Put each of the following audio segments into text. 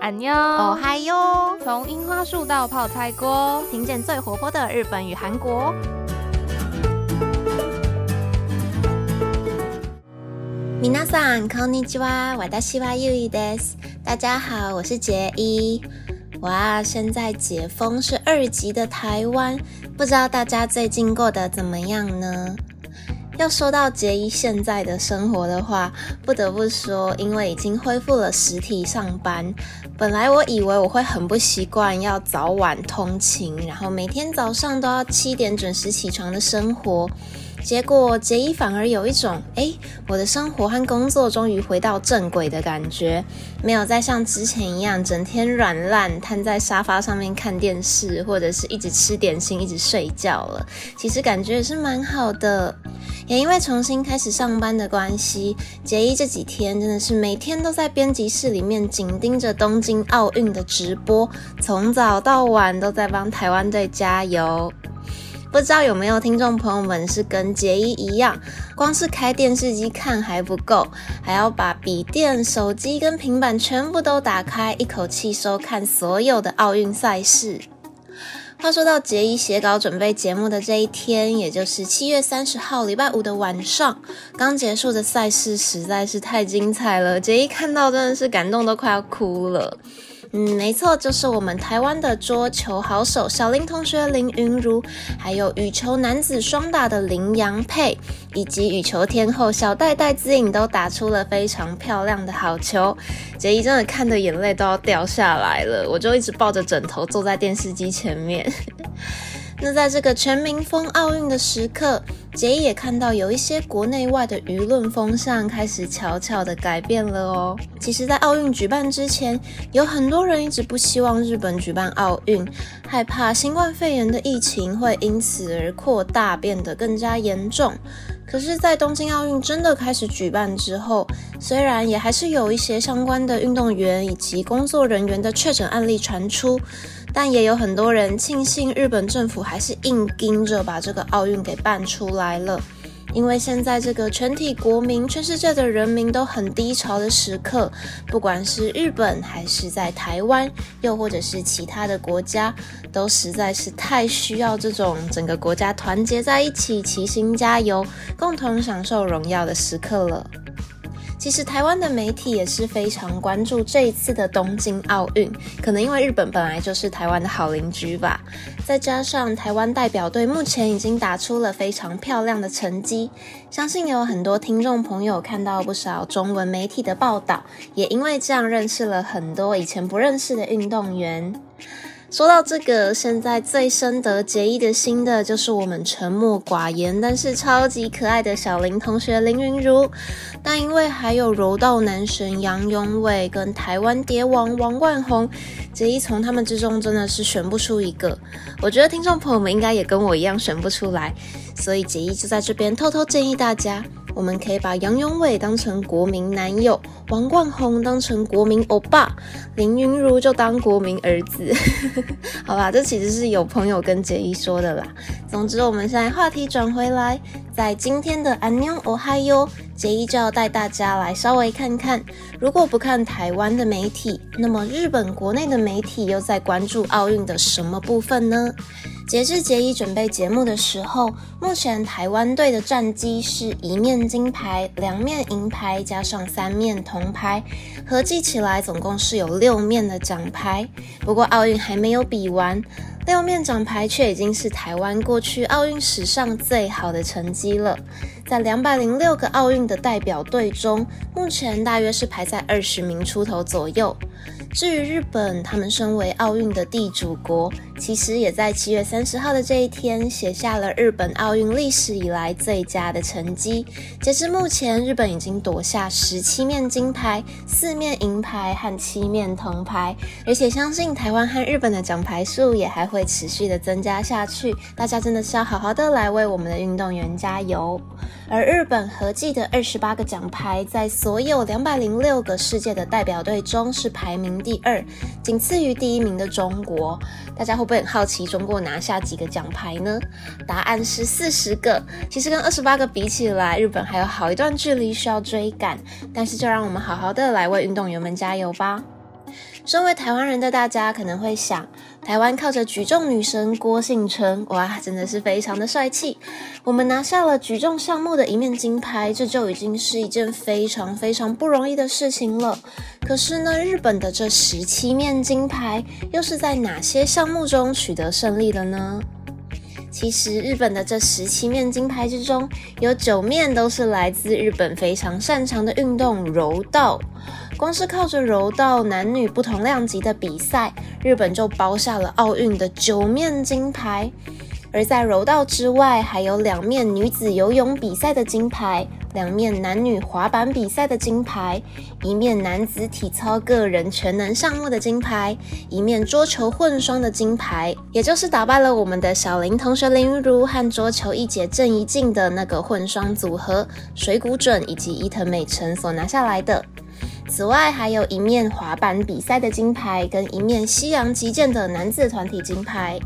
安妞，哦嗨哟！从樱花树到泡菜锅，听见最活泼的日本与韩国。皆さんこんにちは、私はゆいです。大家好，我是杰一。哇，现在解封是二级的台湾，不知道大家最近过得怎么样呢？ 要说到杰伊现在的生活的话，不得不说，因为已经恢复了实体上班。本来我以为我会很不习惯要早晚通勤，然后每天早上都要七点准时起床的生活。结果杰伊反而有一种，哎，我的生活和工作终于回到正轨的感觉，没有再像之前一样整天软烂瘫在沙发上面看电视，或者是一直吃点心一直睡觉了。其实感觉也是蛮好的。也因为重新开始上班的关系，杰伊这几天真的是每天都在编辑室里面紧盯着东京奥运的直播，从早到晚都在帮台湾队加油。不知道有没有听众朋友们是跟杰伊一样，光是开电视机看还不够，还要把笔电、手机跟平板全部都打开，一口气收看所有的奥运赛事。话说到杰伊写稿准备节目的这一天，也就是七月三十号礼拜五的晚上，刚结束的赛事实在是太精彩了，杰伊看到真的是感动都快要哭了。嗯，没错，就是我们台湾的桌球好手小林同学林云如，还有羽球男子双打的林洋配，以及羽球天后小戴戴资颖都打出了非常漂亮的好球。杰伊真的看的眼泪都要掉下来了，我就一直抱着枕头坐在电视机前面。那在这个全民风奥运的时刻，杰伊也看到有一些国内外的舆论风向开始悄悄的改变了哦。其实，在奥运举办之前，有很多人一直不希望日本举办奥运，害怕新冠肺炎的疫情会因此而扩大，变得更加严重。可是，在东京奥运真的开始举办之后，虽然也还是有一些相关的运动员以及工作人员的确诊案例传出。但也有很多人庆幸日本政府还是硬盯着把这个奥运给办出来了，因为现在这个全体国民、全世界的人民都很低潮的时刻，不管是日本还是在台湾，又或者是其他的国家，都实在是太需要这种整个国家团结在一起、齐心加油、共同享受荣耀的时刻了。其实台湾的媒体也是非常关注这一次的东京奥运，可能因为日本本来就是台湾的好邻居吧，再加上台湾代表队目前已经打出了非常漂亮的成绩，相信有很多听众朋友看到不少中文媒体的报道，也因为这样认识了很多以前不认识的运动员。说到这个，现在最深得杰伊的心的就是我们沉默寡言但是超级可爱的小林同学林云如。但因为还有柔道男神杨永伟跟台湾蝶王王冠宏，杰伊从他们之中真的是选不出一个。我觉得听众朋友们应该也跟我一样选不出来，所以杰伊就在这边偷偷建议大家。我们可以把杨永伟当成国民男友，王冠宏当成国民欧巴，林云如就当国民儿子。好吧，这其实是有朋友跟杰伊说的啦。总之，我们现在话题转回来，在今天的安妞哦嗨哟，杰伊就要带大家来稍微看看，如果不看台湾的媒体，那么日本国内的媒体又在关注奥运的什么部分呢？截至杰伊准备节目的时候，目前台湾队的战绩是一面金牌、两面银牌，加上三面铜牌，合计起来总共是有六面的奖牌。不过奥运还没有比完，六面奖牌却已经是台湾过去奥运史上最好的成绩了。在两百零六个奥运的代表队中，目前大约是排在二十名出头左右。至于日本，他们身为奥运的地主国，其实也在七月三十号的这一天写下了日本奥运历史以来最佳的成绩。截至目前，日本已经夺下十七面金牌、四面银牌和七面铜牌，而且相信台湾和日本的奖牌数也还会持续的增加下去。大家真的是要好好的来为我们的运动员加油。而日本合计的二十八个奖牌，在所有两百零六个世界的代表队中是排名第二，仅次于第一名的中国。大家会不会很好奇中国拿下几个奖牌呢？答案是四十个。其实跟二十八个比起来，日本还有好一段距离需要追赶。但是就让我们好好的来为运动员们加油吧。身为台湾人的大家可能会想，台湾靠着举重女神郭幸存，哇，真的是非常的帅气。我们拿下了举重项目的一面金牌，这就已经是一件非常非常不容易的事情了。可是呢，日本的这十七面金牌，又是在哪些项目中取得胜利的呢？其实，日本的这十七面金牌之中，有九面都是来自日本非常擅长的运动柔道。光是靠着柔道男女不同量级的比赛，日本就包下了奥运的九面金牌。而在柔道之外，还有两面女子游泳比赛的金牌。两面男女滑板比赛的金牌，一面男子体操个人全能项目的金牌，一面桌球混双的金牌，也就是打败了我们的小林同学林玉如和桌球一姐郑怡静的那个混双组合水谷隼以及伊藤美诚所拿下来的。此外，还有一面滑板比赛的金牌，跟一面西洋击剑的男子团体金牌。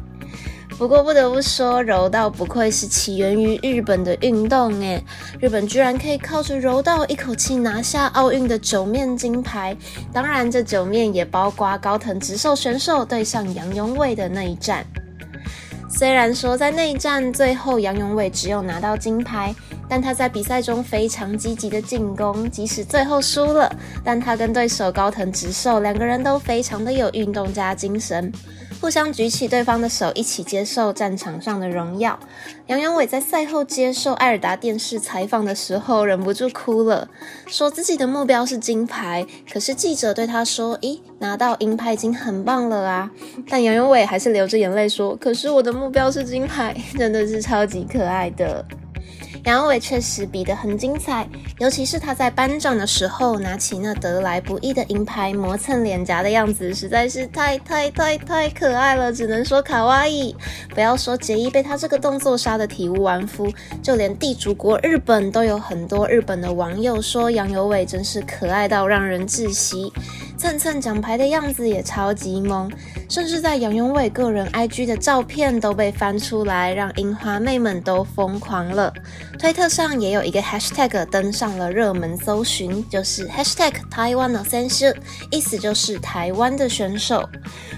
不过不得不说，柔道不愧是起源于日本的运动诶，日本居然可以靠着柔道一口气拿下奥运的九面金牌。当然，这九面也包括高藤直寿选手对上杨永伟的那一战。虽然说在那一战最后杨永伟只有拿到金牌，但他在比赛中非常积极的进攻，即使最后输了，但他跟对手高藤直寿两个人都非常的有运动家精神。互相举起对方的手，一起接受战场上的荣耀。杨永伟在赛后接受艾尔达电视采访的时候，忍不住哭了，说自己的目标是金牌。可是记者对他说：“咦，拿到银牌已经很棒了啊！”但杨永伟还是流着眼泪说：“可是我的目标是金牌，真的是超级可爱的。”杨永伟确实比得很精彩，尤其是他在颁奖的时候拿起那得来不易的银牌磨蹭脸颊的样子，实在是太太太太可爱了，只能说卡哇伊。不要说杰伊被他这个动作杀得体无完肤，就连地主国日本都有很多日本的网友说杨有伟真是可爱到让人窒息。蹭蹭奖牌的样子也超级萌，甚至在杨永伟个人 IG 的照片都被翻出来，让樱花妹们都疯狂了。推特上也有一个 Hashtag 登上了热门搜寻，就是 Hashtag Taiwan 的选手，意思就是台湾的选手。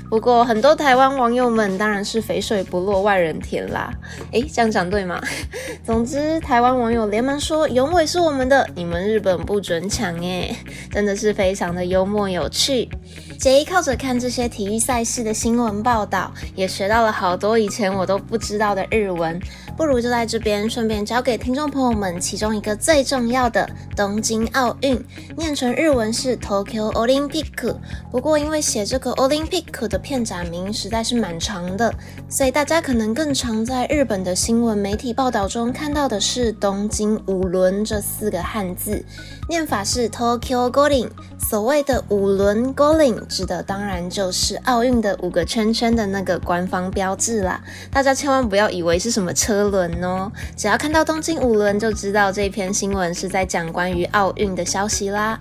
不过很多台湾网友们当然是肥水不落外人田啦。诶，这样讲对吗？总之，台湾网友连忙说永伟是我们的，你们日本不准抢诶，真的是非常的幽默有趣。杰依靠着看这些体育赛事的新闻报道，也学到了好多以前我都不知道的日文。不如就在这边顺便教给听众朋友们其中一个最重要的东京奥运，念成日文是 Tokyo Olympic。不过因为写这个 Olympic 的片假名实在是蛮长的，所以大家可能更常在日本的新闻媒体报道中看到的是东京五轮这四个汉字，念法是 Tokyo g o l i n 所谓的五轮 g o l i n 指的当然就是奥运的五个圈圈的那个官方标志啦。大家千万不要以为是什么车。轮哦，只要看到东京五轮，就知道这篇新闻是在讲关于奥运的消息啦。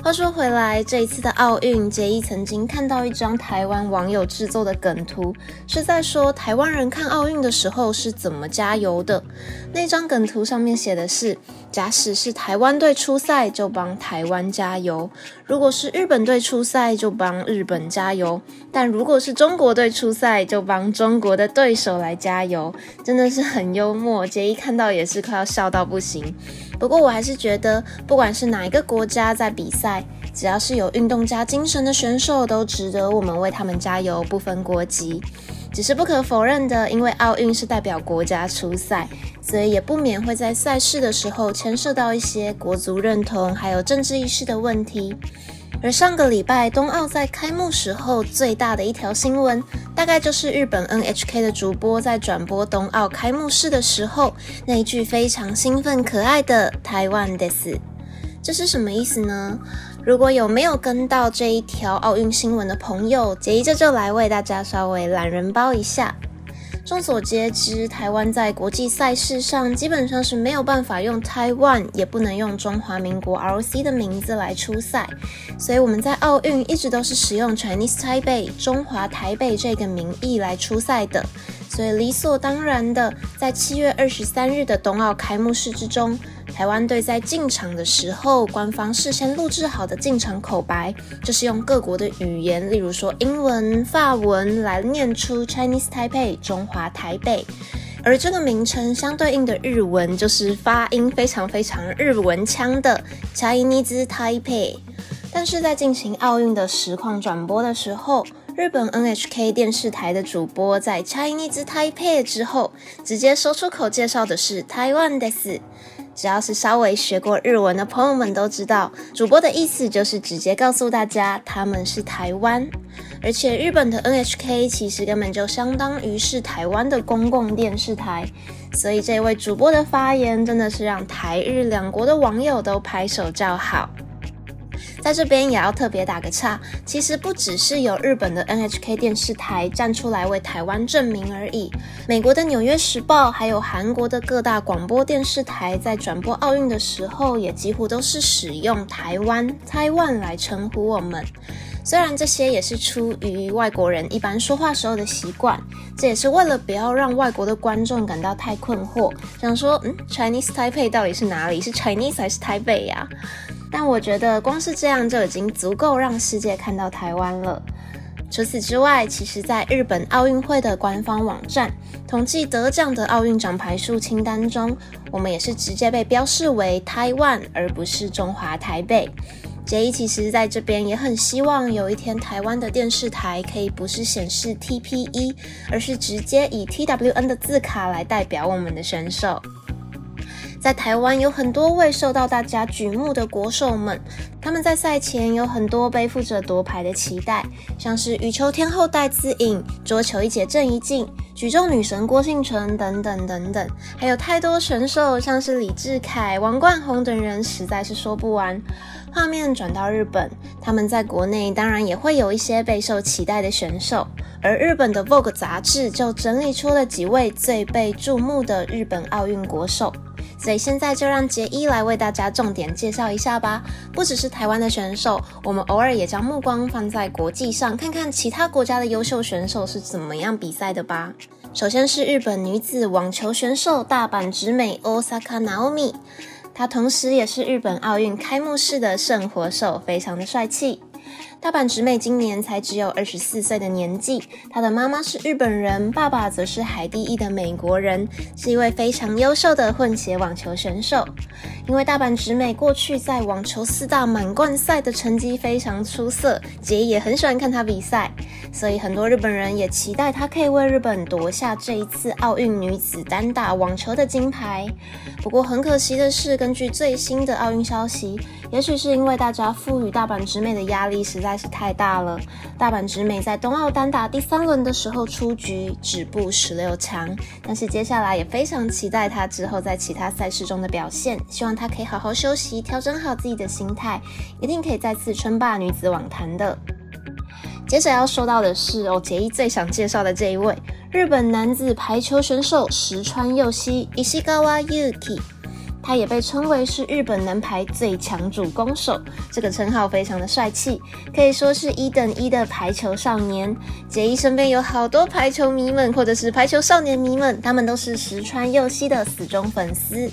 话说回来，这一次的奥运，杰伊曾经看到一张台湾网友制作的梗图，是在说台湾人看奥运的时候是怎么加油的。那张梗图上面写的是：假使是台湾队出赛，就帮台湾加油；如果是日本队出赛，就帮日本加油；但如果是中国队出赛，就帮中国的对手来加油。真的是很幽默，杰伊看到也是快要笑到不行。不过我还是觉得，不管是哪一个国家在比赛，只要是有运动家精神的选手，都值得我们为他们加油，不分国籍。只是不可否认的，因为奥运是代表国家出赛，所以也不免会在赛事的时候牵涉到一些国足认同还有政治意识的问题。而上个礼拜冬奥在开幕时候最大的一条新闻，大概就是日本 NHK 的主播在转播冬奥开幕式的时候，那一句非常兴奋可爱的“台湾 des”，这是什么意思呢？如果有没有跟到这一条奥运新闻的朋友，杰一这就来为大家稍微懒人包一下。众所皆知，台湾在国际赛事上基本上是没有办法用 Taiwan，也不能用中华民国 ROC 的名字来出赛，所以我们在奥运一直都是使用 Chinese Taipei 中华台北这个名义来出赛的，所以理所当然的，在七月二十三日的冬奥开幕式之中。台湾队在进场的时候，官方事先录制好的进场口白，就是用各国的语言，例如说英文、法文来念出 Chinese Taipei 中华台北。而这个名称相对应的日文，就是发音非常非常日文腔的 Chinese Taipei。但是在进行奥运的实况转播的时候，日本 NHK 电视台的主播在 Chinese Taipei 之后，直接说出口介绍的是台湾的事。只要是稍微学过日文的朋友们都知道，主播的意思就是直接告诉大家他们是台湾。而且日本的 NHK 其实根本就相当于是台湾的公共电视台，所以这位主播的发言真的是让台日两国的网友都拍手叫好。在这边也要特别打个岔，其实不只是有日本的 NHK 电视台站出来为台湾证明而已，美国的《纽约时报》还有韩国的各大广播电视台在转播奥运的时候，也几乎都是使用台湾 Taiwan 来称呼我们。虽然这些也是出于外国人一般说话时候的习惯，这也是为了不要让外国的观众感到太困惑，想说，嗯，Chinese Taipei 到底是哪里？是 Chinese 还是台北呀？但我觉得光是这样就已经足够让世界看到台湾了。除此之外，其实在日本奥运会的官方网站统计得奖的奥运奖牌数清单中，我们也是直接被标示为台湾，而不是中华台北。杰伊其实在这边也很希望有一天台湾的电视台可以不是显示 TPE，而是直接以 TWN 的字卡来代表我们的选手。在台湾有很多位受到大家瞩目的国手们，他们在赛前有很多背负着夺牌的期待，像是羽球天后戴资颖、桌球一姐郑怡静、举重女神郭幸淳等等等等，还有太多选手，像是李智凯、王冠宏等人，实在是说不完。画面转到日本，他们在国内当然也会有一些备受期待的选手，而日本的 Vogue 杂志就整理出了几位最被注目的日本奥运国手，所以现在就让杰伊来为大家重点介绍一下吧。不只是台湾的选手，我们偶尔也将目光放在国际上，看看其他国家的优秀选手是怎么样比赛的吧。首先是日本女子网球选手大阪直美 Osaka Naomi。她同时也是日本奥运开幕式的圣火手，非常的帅气。大阪直美今年才只有二十四岁的年纪，她的妈妈是日本人，爸爸则是海地裔的美国人，是一位非常优秀的混血网球选手。因为大阪直美过去在网球四大满贯赛的成绩非常出色，杰也很喜欢看她比赛，所以很多日本人也期待她可以为日本夺下这一次奥运女子单打网球的金牌。不过很可惜的是，根据最新的奥运消息，也许是因为大家赋予大阪直美的压力实在。是太大了。大阪直美在冬奥单打第三轮的时候出局，止步十六强。但是接下来也非常期待她之后在其他赛事中的表现，希望她可以好好休息，调整好自己的心态，一定可以再次称霸女子网坛的。接着要说到的是，哦，杰伊最想介绍的这一位日本男子排球选手石川佑希 （Ishigawa Yuki）。他也被称为是日本男排最强主攻手，这个称号非常的帅气，可以说是一等一的排球少年。杰伊身边有好多排球迷们，或者是排球少年迷们，他们都是石川佑希的死忠粉丝。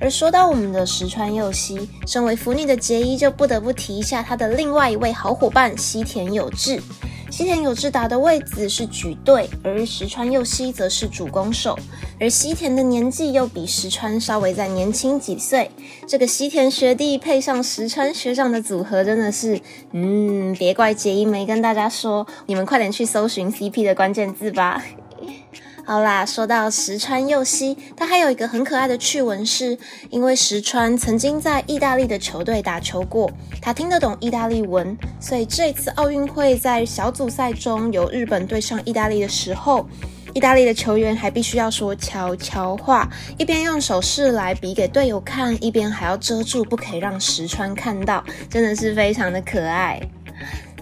而说到我们的石川佑希，身为腐女的杰伊就不得不提一下他的另外一位好伙伴西田有志。西田有志达的位置是举队，而石川佑希则是主攻手。而西田的年纪又比石川稍微再年轻几岁，这个西田学弟配上石川学长的组合，真的是……嗯，别怪杰一没跟大家说，你们快点去搜寻 CP 的关键字吧。好啦，说到石川佑希，他还有一个很可爱的趣闻，是因为石川曾经在意大利的球队打球过，他听得懂意大利文，所以这次奥运会在小组赛中有日本对上意大利的时候，意大利的球员还必须要说悄悄话，一边用手势来比给队友看，一边还要遮住，不可以让石川看到，真的是非常的可爱。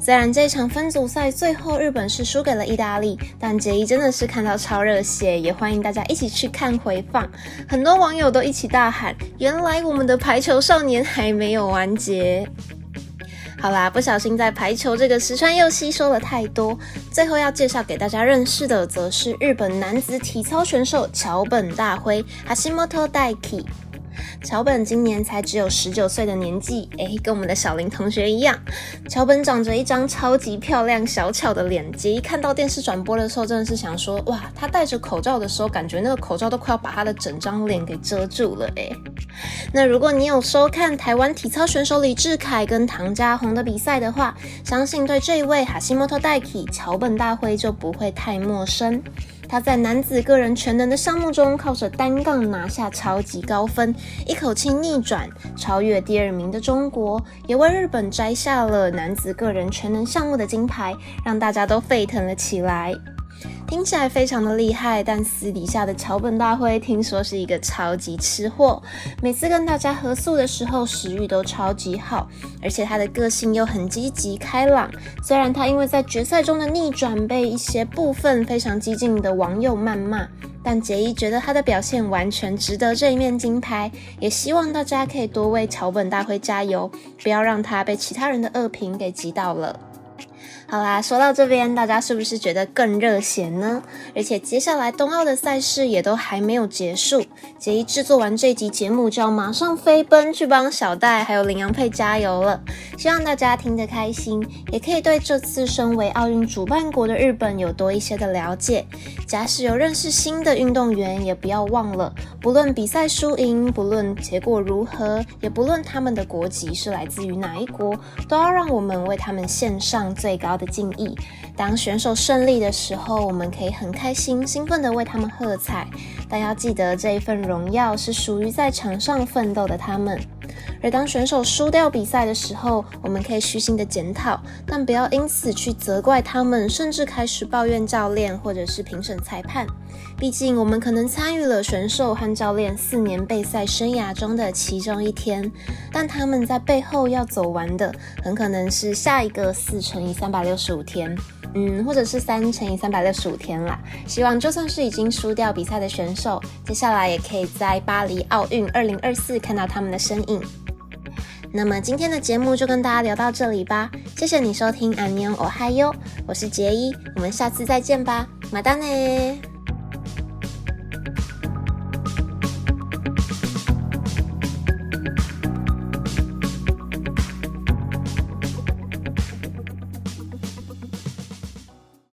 虽然这场分组赛最后日本是输给了意大利，但杰伊真的是看到超热血，也欢迎大家一起去看回放。很多网友都一起大喊：“原来我们的排球少年还没有完结！”好啦，不小心在排球这个石川又吸收了太多，最后要介绍给大家认识的，则是日本男子体操选手桥本大辉 （Hashimoto Daiki）。桥本今年才只有十九岁的年纪，诶，跟我们的小林同学一样。桥本长着一张超级漂亮小巧的脸，杰一看到电视转播的时候，真的是想说，哇，他戴着口罩的时候，感觉那个口罩都快要把他的整张脸给遮住了，诶。那如果你有收看台湾体操选手李智凯跟唐家红的比赛的话，相信对这一位哈西莫托代体桥本大辉就不会太陌生。他在男子个人全能的项目中，靠着单杠拿下超级高分，一口气逆转超越第二名的中国，也为日本摘下了男子个人全能项目的金牌，让大家都沸腾了起来。听起来非常的厉害，但私底下的桥本大辉听说是一个超级吃货，每次跟大家合宿的时候食欲都超级好，而且他的个性又很积极开朗。虽然他因为在决赛中的逆转被一些部分非常激进的网友谩骂，但杰伊觉得他的表现完全值得这一面金牌，也希望大家可以多为桥本大辉加油，不要让他被其他人的恶评给击倒了。好啦，说到这边，大家是不是觉得更热血呢？而且接下来冬奥的赛事也都还没有结束，杰伊制作完这集节目就要马上飞奔去帮小戴还有林洋配加油了。希望大家听得开心，也可以对这次身为奥运主办国的日本有多一些的了解。假使有认识新的运动员，也不要忘了，不论比赛输赢，不论结果如何，也不论他们的国籍是来自于哪一国，都要让我们为他们献上最高。的敬意。当选手胜利的时候，我们可以很开心、兴奋的为他们喝彩。但要记得，这一份荣耀是属于在场上奋斗的他们。而当选手输掉比赛的时候，我们可以虚心的检讨，但不要因此去责怪他们，甚至开始抱怨教练或者是评审裁判。毕竟，我们可能参与了选手和教练四年备赛生涯中的其中一天，但他们在背后要走完的，很可能是下一个四乘以三百六十五天，嗯，或者是三乘以三百六十五天啦。希望就算是已经输掉比赛的选手，接下来也可以在巴黎奥运二零二四看到他们的身影。那么今天的节目就跟大家聊到这里吧，谢谢你收听《安妞我嗨哟》，我是杰伊，我们下次再见吧，马达呢。